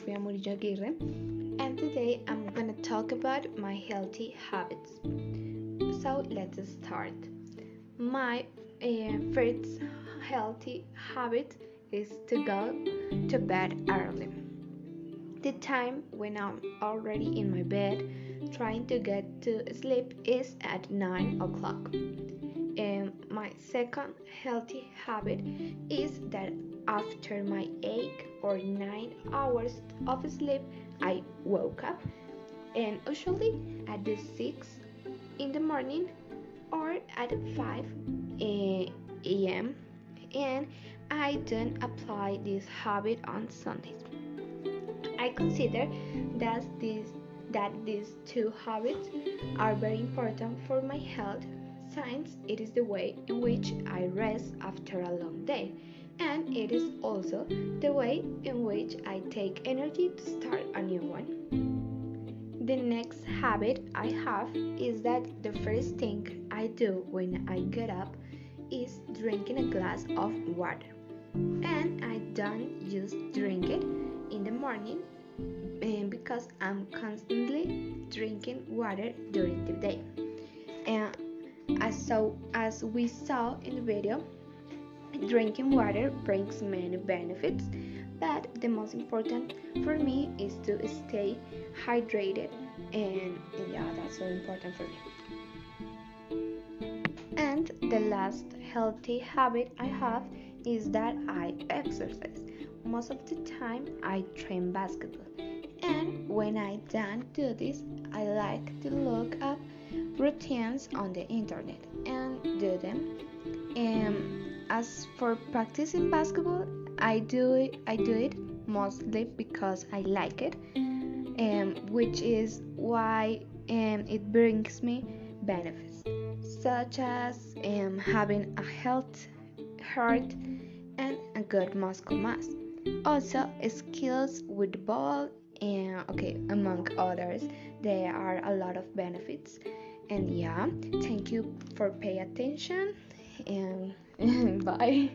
Sofia Murillo and today I'm gonna talk about my healthy habits. So let's start. My uh, first healthy habit is to go to bed early. The time when I'm already in my bed trying to get to sleep is at 9 o'clock. And my second healthy habit is that after my 8 or 9 hours of sleep, I woke up and usually at the 6 in the morning or at 5 eh, a.m. and I don't apply this habit on Sundays. I consider that these that these two habits are very important for my health it is the way in which I rest after a long day and it is also the way in which I take energy to start a new one. The next habit I have is that the first thing I do when I get up is drinking a glass of water. And I don't just drink it in the morning eh, because I'm constantly drinking water during the day. And as so as we saw in the video, Drinking water brings many benefits, but the most important for me is to stay hydrated, and yeah, that's so important for me. And the last healthy habit I have is that I exercise. Most of the time, I train basketball, and when I don't do this, I like to look up routines on the internet and do them. And as for practicing basketball, I do it, I do it mostly because I like it, um, which is why um, it brings me benefits, such as um, having a health heart and a good muscle mass. Also, skills with the ball, and okay, among others, there are a lot of benefits. And yeah, thank you for paying attention and Bye.